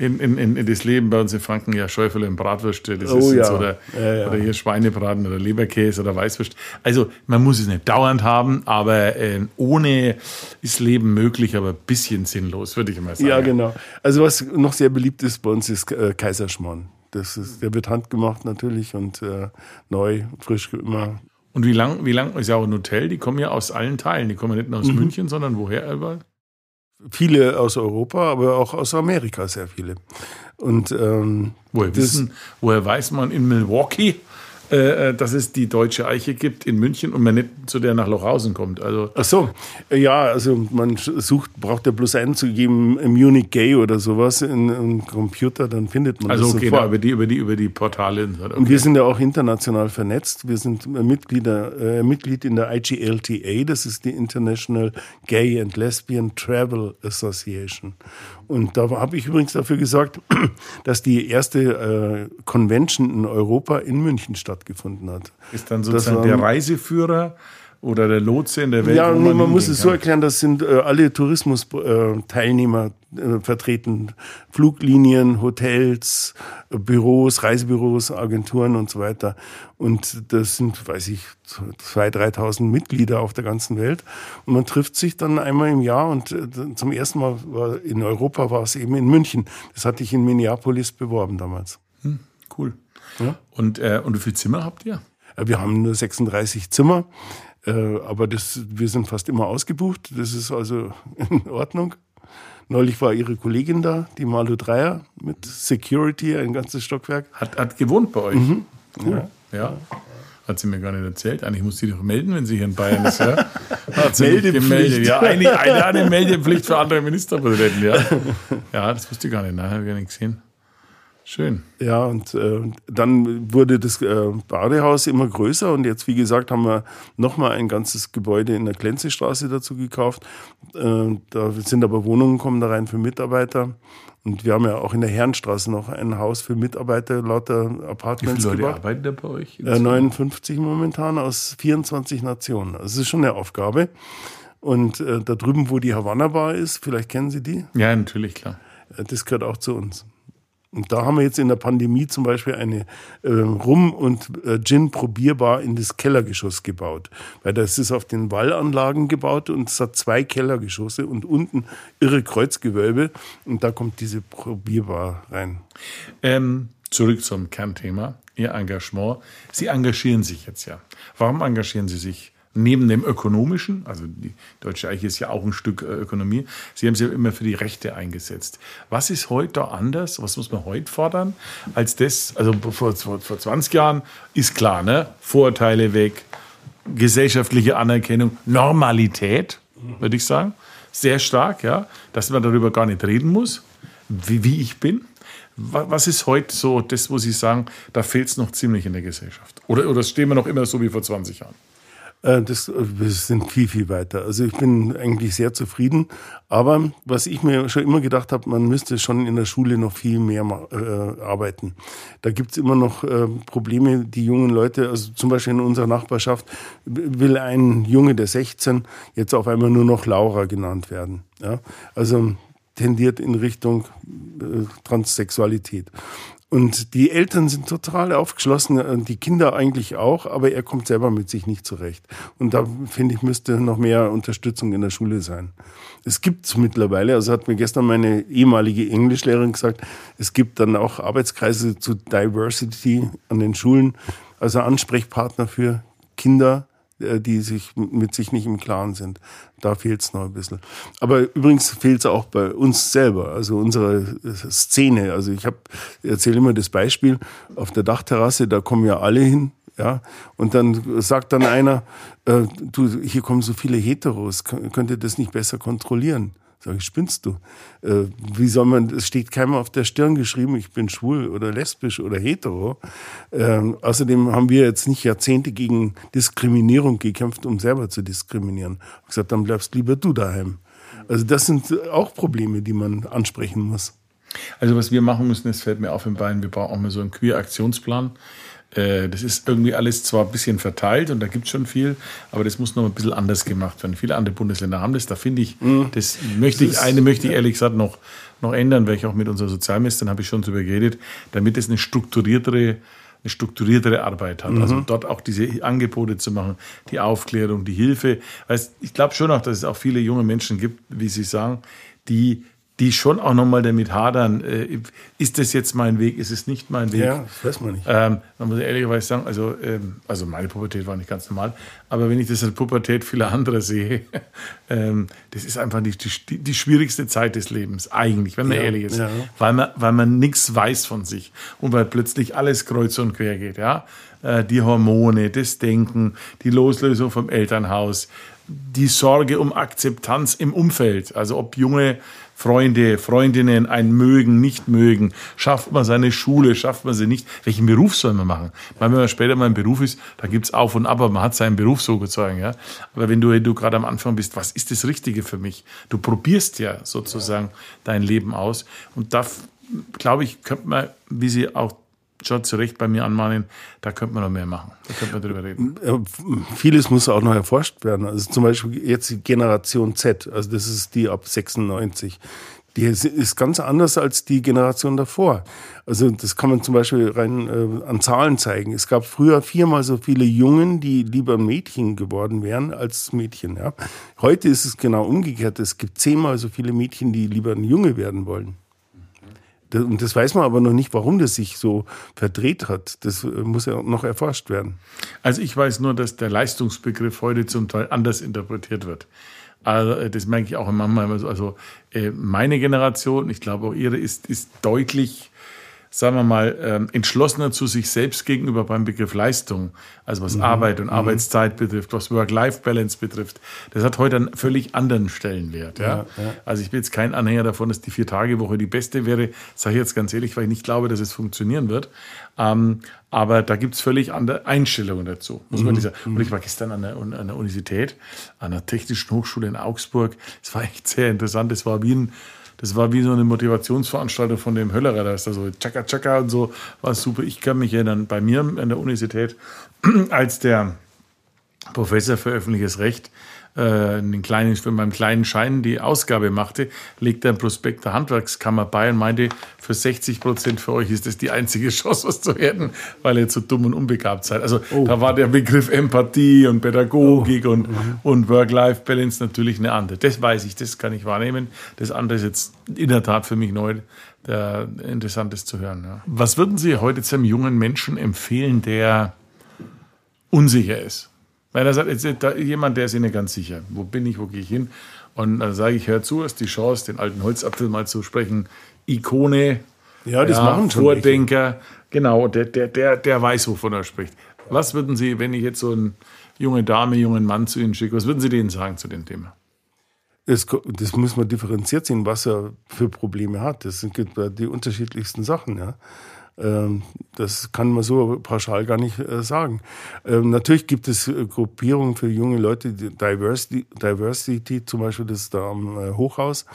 in, in, in das Leben bei uns in Franken ja Schäufele und Bratwürste, das oh, ist ja. oder, ja, ja. oder hier Schweinebraten oder Leberkäse oder Weißwürst. Also man muss es nicht dauernd haben, aber äh, ohne ist Leben möglich, aber ein bisschen sinnlos, würde ich mal sagen. Ja, genau. Also was noch sehr beliebt ist bei uns ist äh, Kaiserschmarrn. Das ist, der wird handgemacht natürlich und äh, neu, frisch immer. Und wie lang, wie lang ist ja auch ein Hotel? Die kommen ja aus allen Teilen. Die kommen nicht nur aus mhm. München, sondern woher überall? Viele aus Europa, aber auch aus Amerika sehr viele. Und ähm, woher wissen, woher weiß man in Milwaukee, äh, dass es die Deutsche Eiche gibt in München und man nicht zu der nach Lochhausen kommt. Also Ach so, ja, also man sucht, braucht ja bloß einzugeben, Munich Gay oder sowas in einem Computer, dann findet man also das okay, sofort. da über die über die über die Portale. Okay. Und wir sind ja auch international vernetzt. Wir sind Mitglieder, äh, Mitglied in der IGLTA, das ist die International Gay and Lesbian Travel Association. Und da habe ich übrigens dafür gesorgt, dass die erste äh, Convention in Europa in München stattgefunden hat. Ist dann sozusagen waren- der Reiseführer oder der Lotse in der Welt. Ja, wo nee, man muss es so erklären, das sind äh, alle Tourismus-Teilnehmer äh, vertreten. Fluglinien, Hotels, äh, Büros, Reisebüros, Agenturen und so weiter. Und das sind, weiß ich, 2.000, 3.000 Mitglieder auf der ganzen Welt. Und man trifft sich dann einmal im Jahr und äh, zum ersten Mal war in Europa war es eben in München. Das hatte ich in Minneapolis beworben damals. Cool. Ja. Und, äh, und wie viele Zimmer habt ihr? Äh, Wir haben nur 36 Zimmer, äh, aber das, wir sind fast immer ausgebucht. Das ist also in Ordnung. Neulich war Ihre Kollegin da, die Malu Dreier, mit Security, ein ganzes Stockwerk. Hat, hat gewohnt bei euch. Mhm. Cool. Ja. Hat sie mir gar nicht erzählt. Eigentlich muss sie doch melden, wenn sie hier in Bayern ist. Ja? Hat sie Meldepflicht. gemeldet. Ja, eine, eine, eine Meldepflicht für andere Ministerpräsidenten. Ja, ja das wusste ich gar nicht. Nein, habe ich gar nicht gesehen. Schön. Ja, und äh, dann wurde das äh, Badehaus immer größer und jetzt, wie gesagt, haben wir nochmal ein ganzes Gebäude in der Klenzestraße dazu gekauft. Äh, da sind aber Wohnungen, kommen da rein für Mitarbeiter. Und wir haben ja auch in der Herrenstraße noch ein Haus für Mitarbeiter, lauter Wie Apartments viele Leute gebaut. arbeiten da bei euch? Äh, 59 momentan aus 24 Nationen. Also das ist schon eine Aufgabe. Und äh, da drüben, wo die Havanna Bar ist, vielleicht kennen Sie die, Ja, natürlich, klar. äh, das gehört auch zu uns. Und da haben wir jetzt in der Pandemie zum Beispiel eine äh, Rum- und äh, Gin-Probierbar in das Kellergeschoss gebaut. Weil das ist auf den Wallanlagen gebaut und es hat zwei Kellergeschosse und unten irre Kreuzgewölbe. Und da kommt diese Probierbar rein. Ähm, zurück zum Kernthema, Ihr Engagement. Sie engagieren sich jetzt ja. Warum engagieren Sie sich? Neben dem ökonomischen, also die Deutsche Eiche ist ja auch ein Stück äh, Ökonomie, Sie haben sich ja immer für die Rechte eingesetzt. Was ist heute da anders? Was muss man heute fordern? Als das, also vor, vor, vor 20 Jahren ist klar, ne? Vorurteile weg, gesellschaftliche Anerkennung, Normalität, würde ich sagen. Sehr stark, ja, dass man darüber gar nicht reden muss, wie, wie ich bin. Wa- Was ist heute so das, wo Sie sagen, da fehlt es noch ziemlich in der Gesellschaft? Oder, oder stehen wir noch immer so wie vor 20 Jahren? Äh, Das, äh, wir sind viel, viel weiter. Also ich bin eigentlich sehr zufrieden. Aber was ich mir schon immer gedacht habe, man müsste schon in der Schule noch viel mehr äh, arbeiten. Da gibt's immer noch äh, Probleme, die jungen Leute, also zum Beispiel in unserer Nachbarschaft, will ein Junge, der 16, jetzt auf einmal nur noch Laura genannt werden. Ja? Also tendiert in Richtung äh, Transsexualität. Und die Eltern sind total aufgeschlossen, äh, die Kinder eigentlich auch, aber er kommt selber mit sich nicht zurecht. Und da finde ich, müsste noch mehr Unterstützung in der Schule sein. Es gibt mittlerweile, also hat mir gestern meine ehemalige Englischlehrerin gesagt, es gibt dann auch Arbeitskreise zu Diversity an den Schulen, also Ansprechpartner für Kinder, die sich mit sich nicht im Klaren sind. Da fehlt es noch ein bisschen. Aber übrigens fehlt es auch bei uns selber, also unserer äh, Szene. Also ich habe erzähle immer das Beispiel auf der Dachterrasse, da kommen ja alle hin. Ja, und dann sagt dann einer, äh, du, hier kommen so viele Heteros, könnt ihr das nicht besser kontrollieren? Sag ich, spinnst du? Äh, wie soll man, es steht keinem auf der Stirn geschrieben, ich bin schwul oder lesbisch oder hetero. Ähm, außerdem haben wir jetzt nicht Jahrzehnte gegen Diskriminierung gekämpft, um selber zu diskriminieren. Ich gesagt, dann bleibst lieber du daheim. Also das sind auch Probleme, die man ansprechen muss. Also was wir machen müssen, das fällt mir auf in Bayern, wir brauchen auch mal so einen Queer-Aktionsplan. Äh, Das ist irgendwie alles zwar ein bisschen verteilt und da gibt es schon viel, aber das muss noch ein bisschen anders gemacht werden. Viele andere Bundesländer haben das. Da finde ich, das möchte ich, eine möchte ich ehrlich gesagt noch, noch ändern, weil ich auch mit unserer Sozialministerin habe ich schon darüber geredet, damit es eine strukturiertere, eine strukturiertere Arbeit hat. Also dort auch diese Angebote zu machen, die Aufklärung, die Hilfe. Weißt, ich glaube schon auch, dass es auch viele junge Menschen gibt, wie Sie sagen, die die schon auch nochmal damit hadern, äh, ist das jetzt mein Weg, ist es nicht mein Weg? Ja, das weiß man nicht. Ähm, man muss ehrlicherweise sagen, also, ähm, also meine Pubertät war nicht ganz normal, aber wenn ich das als Pubertät vieler anderer sehe, ähm, das ist einfach die, die, die, schwierigste Zeit des Lebens, eigentlich, wenn man ja, ehrlich ist. Ja. Weil man, weil man nichts weiß von sich und weil plötzlich alles kreuz und quer geht, ja. Äh, die Hormone, das Denken, die Loslösung vom Elternhaus, die Sorge um Akzeptanz im Umfeld, also ob junge Freunde, Freundinnen einen mögen, nicht mögen, schafft man seine Schule, schafft man sie nicht, welchen Beruf soll man machen? Weil wenn man später mal im Beruf ist, da gibt's auf und ab, aber man hat seinen Beruf so gezogen, ja. Aber wenn du, du gerade am Anfang bist, was ist das Richtige für mich? Du probierst ja sozusagen ja. dein Leben aus und da, glaube ich, könnte man, wie sie auch schon zu Recht bei mir anmahnen, da könnte man noch mehr machen. Da könnte man drüber reden. Vieles muss auch noch erforscht werden. Also zum Beispiel jetzt die Generation Z, also das ist die ab 96. Die ist ganz anders als die Generation davor. Also das kann man zum Beispiel rein äh, an Zahlen zeigen. Es gab früher viermal so viele Jungen, die lieber Mädchen geworden wären als Mädchen. Ja. Heute ist es genau umgekehrt. Es gibt zehnmal so viele Mädchen, die lieber ein Junge werden wollen. Und das weiß man aber noch nicht, warum das sich so verdreht hat. Das äh, muss ja noch erforscht werden. Also ich weiß nur, dass der Leistungsbegriff heute zum Teil anders interpretiert wird. Also äh, das merke ich auch manchmal. Also äh, meine Generation, ich glaube auch ihre, ist, ist deutlich sagen wir mal, ähm, entschlossener zu sich selbst gegenüber beim Begriff Leistung, also was mhm. Arbeit und mhm. Arbeitszeit betrifft, was Work-Life-Balance betrifft. Das hat heute einen völlig anderen Stellenwert. Ja? ja, ja. Also ich bin jetzt kein Anhänger davon, dass die Vier-Tage-Woche die beste wäre, sage ich jetzt ganz ehrlich, weil ich nicht glaube, dass es funktionieren wird. Ähm, aber da gibt's völlig andere Einstellungen dazu, muss man mhm. sagen. Und ich war gestern an der, an der Universität, an der Technischen Hochschule in Augsburg. Es war echt sehr interessant. Es war wie ein das war wie so eine Motivationsveranstaltung von dem Höllerer, da ist da so Chaka Chaka und so, war super. Ich kann mich erinnern, bei mir an der Universität, als der Professor für öffentliches Recht äh, einen kleinen, für meinen kleinen Schein die Ausgabe machte, legte ein Prospekt der Handwerkskammer bei und meinte, für 60 Prozent für euch ist das die einzige Chance, was zu werden, weil ihr zu dumm und unbegabt seid. Also oh. da war der Begriff Empathie und Pädagogik oh. und, mhm. und Work-Life-Balance natürlich eine andere. Das weiß ich, das kann ich wahrnehmen. Das andere ist jetzt in der Tat für mich neu. Der interessant ist zu hören. Ja. Was würden Sie heute zu einem jungen Menschen empfehlen, der unsicher ist? Weil er sagt, jetzt da jemand, der ist nicht ganz sicher. Wo bin ich, wo gehe ich hin? Und dann sage ich, hör zu, hast die Chance, den alten Holzapfel mal zu sprechen. Ikone, ja, das ja, machen schon Vordenker, welche. genau, der, der, der, der weiß, wovon er spricht. Was würden Sie, wenn ich jetzt so eine junge Dame, jungen Mann zu Ihnen schicke, was würden Sie denen sagen zu dem Thema? Das, das muss man differenziert sehen, was er für Probleme hat. Das sind die unterschiedlichsten Sachen. Ja. Ähm, das kann man so pauschal gar nicht äh, sagen. Ähm, natürlich gibt es äh, Gruppierungen für junge Leute, Diversity, Diversity zum Beispiel, das ist da am äh, Hochhaus.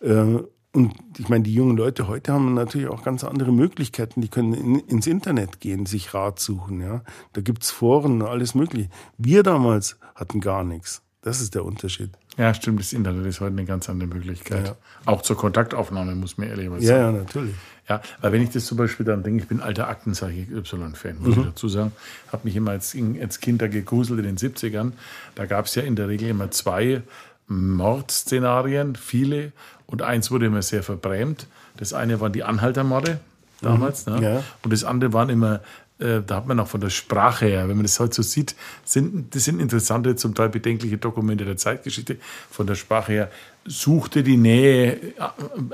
Und ich meine, die jungen Leute heute haben natürlich auch ganz andere Möglichkeiten. Die können in, ins Internet gehen, sich Rat suchen. Ja? Da gibt's Foren, alles mögliche. Wir damals hatten gar nichts. Das ist der Unterschied. Ja, stimmt. Das Internet ist heute eine ganz andere Möglichkeit. Ja. Auch zur Kontaktaufnahme, muss man ehrlich sagen. Ja, ja, natürlich. Ja, weil wenn ich das zum Beispiel dann denke, ich bin alter Aktenzeichen Y-Fan, muss mhm. ich dazu sagen, habe mich immer als, als Kind da gegruselt in den 70ern. Da gab es ja in der Regel immer zwei Mordszenarien, viele, und eins wurde immer sehr verbrämt. Das eine waren die Anhaltermorde damals, mhm. ne? ja. und das andere waren immer äh, da hat man auch von der Sprache her, wenn man das heute so sieht, sind, das sind interessante, zum Teil bedenkliche Dokumente der Zeitgeschichte. Von der Sprache her suchte die Nähe, äh,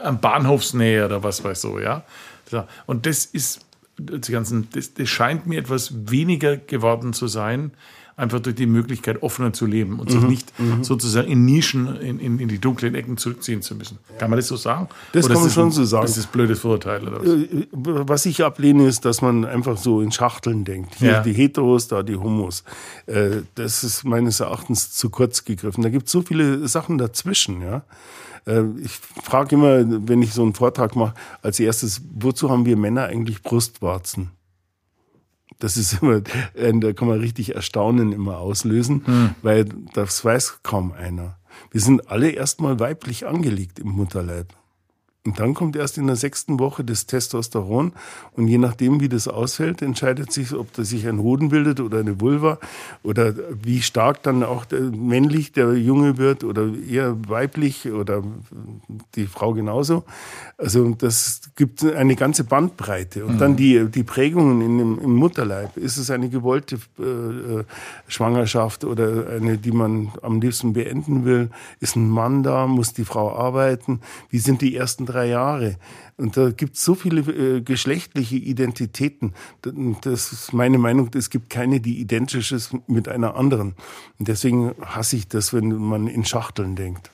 am Bahnhofsnähe oder was weiß so, ja. Und das ist, die ganzen, das, das scheint mir etwas weniger geworden zu sein, einfach durch die Möglichkeit, offener zu leben und sich mhm. nicht mhm. sozusagen in Nischen, in, in, in, die dunklen Ecken zurückziehen zu müssen. Kann man das so sagen? Das oder kann man schon so sagen. Das ist blödes Vorurteil. Oder was? Äh, was ich ablehne, ist, dass man einfach so in Schachteln denkt. Hier ja. die Heteros, da die Homos. Äh, das ist meines Erachtens zu kurz gegriffen. Da gibt es so viele Sachen dazwischen, ja äh, ich frage immer, wenn ich so einen Vortrag mache, als erstes, wozu haben wir Männer eigentlich Brustwarzen? Das ist immer, da kann man richtig Erstaunen immer auslösen, hm. weil das weiß kaum einer. Wir sind alle erstmal weiblich angelegt im Mutterleib. Und dann kommt erst in der sechsten Woche das Testosteron. Und je nachdem, wie das ausfällt, entscheidet sich, ob da sich ein Hoden bildet oder eine Vulva oder wie stark dann auch der, männlich der Junge wird oder eher weiblich oder die Frau genauso. Also das gibt eine ganze Bandbreite. Und mhm. dann die, die Prägungen in dem, im Mutterleib. Ist es eine gewollte äh, Schwangerschaft oder eine, die man am liebsten beenden will? Ist ein Mann da? Muss die Frau arbeiten? Wie sind die ersten drei Jahre. Und da gibt es so viele äh, geschlechtliche Identitäten. Das ist meine Meinung, es gibt keine, die identisch ist mit einer anderen. Und deswegen hasse ich das, wenn man in Schachteln denkt.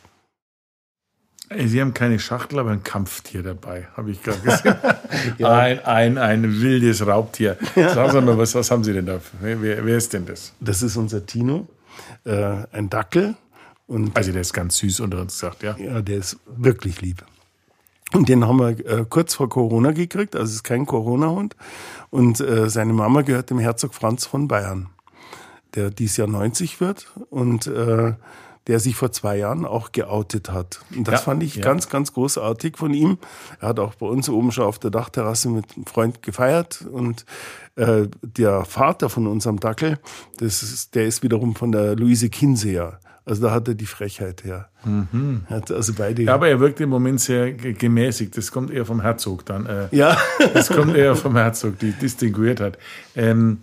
Sie haben keine Schachtel, aber ein Kampftier dabei, habe ich gerade gesehen. ja. ein, ein, ein wildes Raubtier. Sagen Sie mal, was, was haben Sie denn da? Wer, wer ist denn das? Das ist unser Tino, äh, ein Dackel. Und also der ist ganz süß unter uns gesagt, ja? Ja, der ist wirklich lieb. Und den haben wir äh, kurz vor Corona gekriegt, also es ist kein Corona-Hund. Und äh, seine Mama gehört dem Herzog Franz von Bayern, der dies Jahr 90 wird und äh, der sich vor zwei Jahren auch geoutet hat. Und das ja, fand ich ja. ganz, ganz großartig von ihm. Er hat auch bei uns oben schon auf der Dachterrasse mit einem Freund gefeiert und äh, der Vater von unserem Dackel, das ist, der ist wiederum von der Luise Kinseer. Also da hat er die Frechheit her. Mhm. Also beide. Ja, aber er wirkt im Moment sehr gemäßigt. Das kommt eher vom Herzog dann. Äh, ja. das kommt eher vom Herzog, die distinguiert hat. Ähm,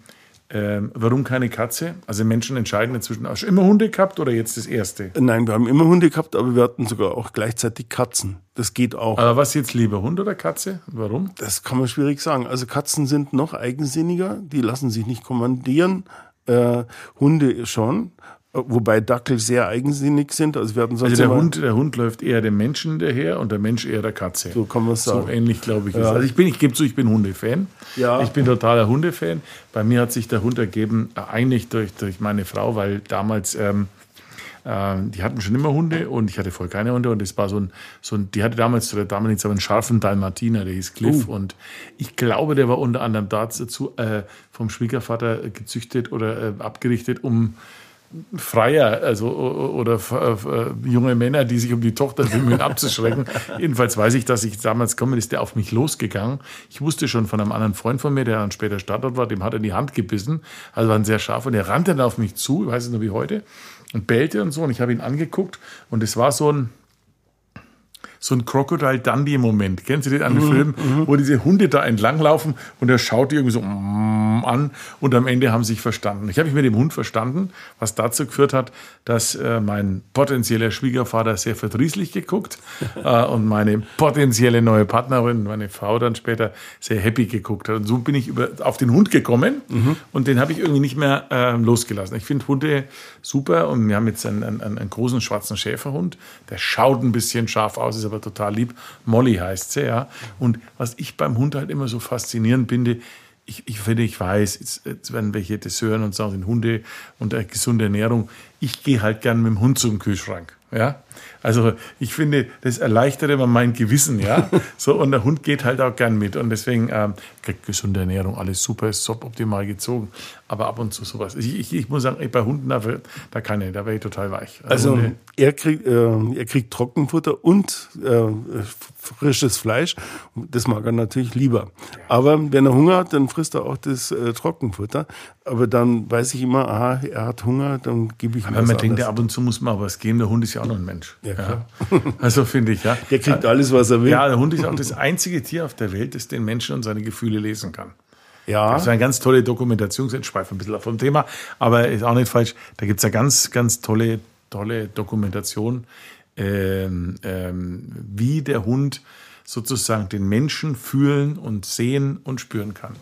ähm, warum keine Katze? Also Menschen entscheiden inzwischen. Hast du immer Hunde gehabt oder jetzt das erste? Nein, wir haben immer Hunde gehabt, aber wir hatten sogar auch gleichzeitig Katzen. Das geht auch. Aber was jetzt lieber, Hund oder Katze? Warum? Das kann man schwierig sagen. Also Katzen sind noch eigensinniger, die lassen sich nicht kommandieren. Äh, Hunde schon. Wobei Dackel sehr eigensinnig sind. Also, wir hatten sonst also der, Hund, der Hund läuft eher dem Menschen daher und der Mensch eher der Katze. So kann man sagen. So ähnlich, glaube ich. Ja. Also ich, bin, ich gebe zu, ich bin Hundefan. Ja. Ich bin totaler Hundefan. Bei mir hat sich der Hund ergeben, äh, eigentlich durch, durch meine Frau, weil damals... Ähm, äh, die hatten schon immer Hunde und ich hatte voll keine Hunde und das war so ein, so ein die hatte damals zu der damaligen Zeit einen scharfen Dalmatiner, der hieß Cliff uh. und ich glaube, der war unter anderem dazu äh, vom Schwiegervater gezüchtet oder äh, abgerichtet, um Freier, also oder äh, junge Männer, die sich um die Tochter bemühen, abzuschrecken. Jedenfalls weiß ich, dass ich damals komme, ist der auf mich losgegangen. Ich wusste schon von einem anderen Freund von mir, der dann später Startort war, dem hat er die Hand gebissen. Also war ein sehr scharf und er rannte dann auf mich zu, ich weiß es nur wie heute, und bellte und so. Und ich habe ihn angeguckt und es war so ein so ein Crocodile Dundee-Moment. Kennen Sie den an den mhm, Film, mhm. wo diese Hunde da entlanglaufen und er schaut die irgendwie so an und am Ende haben sie sich verstanden. Ich habe mich mit dem Hund verstanden, was dazu geführt hat, dass äh, mein potenzieller Schwiegervater sehr verdrießlich geguckt äh, und meine potenzielle neue Partnerin, meine Frau dann später, sehr happy geguckt hat. Und so bin ich über, auf den Hund gekommen mhm. und den habe ich irgendwie nicht mehr äh, losgelassen. Ich finde Hunde super und wir haben jetzt einen, einen, einen großen schwarzen Schäferhund, der schaut ein bisschen scharf aus, ist aber total lieb. Molly heißt sie, ja. Und was ich beim Hund halt immer so faszinierend finde, ich, ich finde, ich weiß, jetzt, jetzt werden welche das hören und sagen, Hunde und äh, gesunde Ernährung. Ich gehe halt gern mit dem Hund zum Kühlschrank. Ja, also ich finde, das erleichtert immer mein Gewissen, ja. So und der Hund geht halt auch gern mit und deswegen ähm, gesunde Ernährung alles super, ist optimal gezogen, aber ab und zu sowas. Ich, ich, ich muss sagen, bei Hunden da, da kann ich, da wäre ich total weich. Also, also er kriegt, äh, er kriegt Trockenfutter und äh, frisches Fleisch, das mag er natürlich lieber. Aber wenn er Hunger hat, dann frisst er auch das äh, Trockenfutter. Aber dann weiß ich immer, aha, er hat Hunger, dann gebe ich ihm Aber man denkt, ab und zu muss man aber was geben. Der Hund ist ja auch noch ein Mensch. Ja, klar. Ja. Also finde ich, ja. Der kriegt alles, was er will. Ja, der Hund ist auch das einzige Tier auf der Welt, das den Menschen und seine Gefühle lesen kann. Ja. Das ist eine ganz tolle Dokumentation, ich schweife ein bisschen vom Thema, aber ist auch nicht falsch. Da gibt es eine ganz, ganz tolle, tolle Dokumentation, ähm, ähm, wie der Hund sozusagen den Menschen fühlen und sehen und spüren kann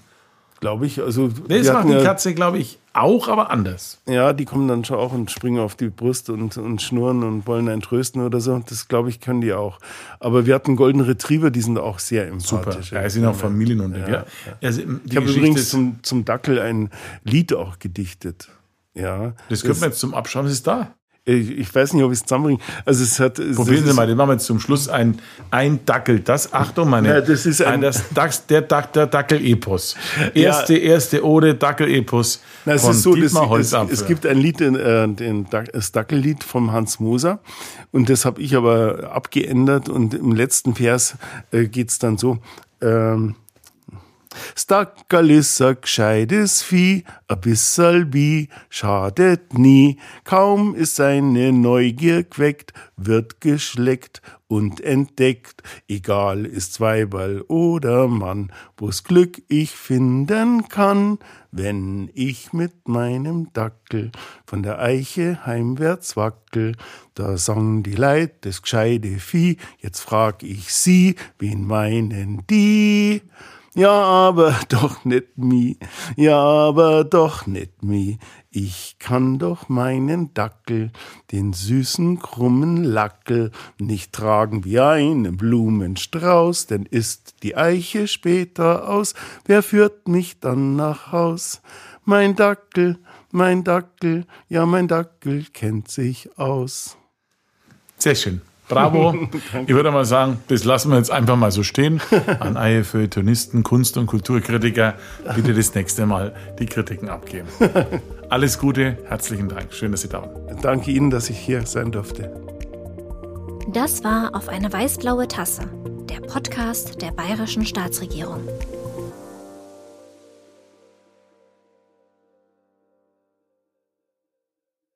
glaube ich. Also, das macht die Katze, glaube ich, auch, aber anders. Ja, die kommen dann schon auch und springen auf die Brust und, und schnurren und wollen einen trösten oder so. Das, glaube ich, können die auch. Aber wir hatten Golden Retriever, die sind auch sehr empathisch. Super, ja, sind auch Familienhunde. Ja, ja. Also, ich habe übrigens zum, zum Dackel ein Lied auch gedichtet. Ja. Das könnte man jetzt zum Abschauen, ist da. Ich, weiß nicht, ob ich es zusammenbringe. Also es hat. Probieren Sie mal, den machen wir jetzt zum Schluss ein, ein Dackel. Das, Achtung, meine. Ja, das ist ein, das, das, der, der Dackel-Epos. Erste, ja. erste Ode Dackel-Epos. Es ist so, Dietmar das, es, es, gibt ein Lied, äh, den, das Dackellied vom Hans Moser. Und das habe ich aber abgeändert. Und im letzten Vers äh, geht's dann so. Ähm, Stackerl ist a gescheites Vieh, a bisserl Bi schadet nie. Kaum ist seine Neugier geweckt, wird geschleckt und entdeckt. Egal ist Weiberl oder Mann, wo's Glück ich finden kann, wenn ich mit meinem Dackel von der Eiche heimwärts wackel. Da sang die Leid des gescheide Vieh, jetzt frag ich sie, wen meinen die? Ja, aber doch nicht mi, ja, aber doch nicht mi. Ich kann doch meinen Dackel, den süßen krummen Lackel, nicht tragen wie einen Blumenstrauß, denn ist die Eiche später aus. Wer führt mich dann nach Haus? Mein Dackel, mein Dackel, ja, mein Dackel kennt sich aus. Sehr schön. Bravo. ich würde mal sagen, das lassen wir jetzt einfach mal so stehen. An alle Feuilletonisten, Kunst- und Kulturkritiker, bitte das nächste Mal die Kritiken abgeben. Alles Gute, herzlichen Dank. Schön, dass Sie da waren. Danke Ihnen, dass ich hier sein durfte. Das war auf eine weißblaue Tasse, der Podcast der Bayerischen Staatsregierung.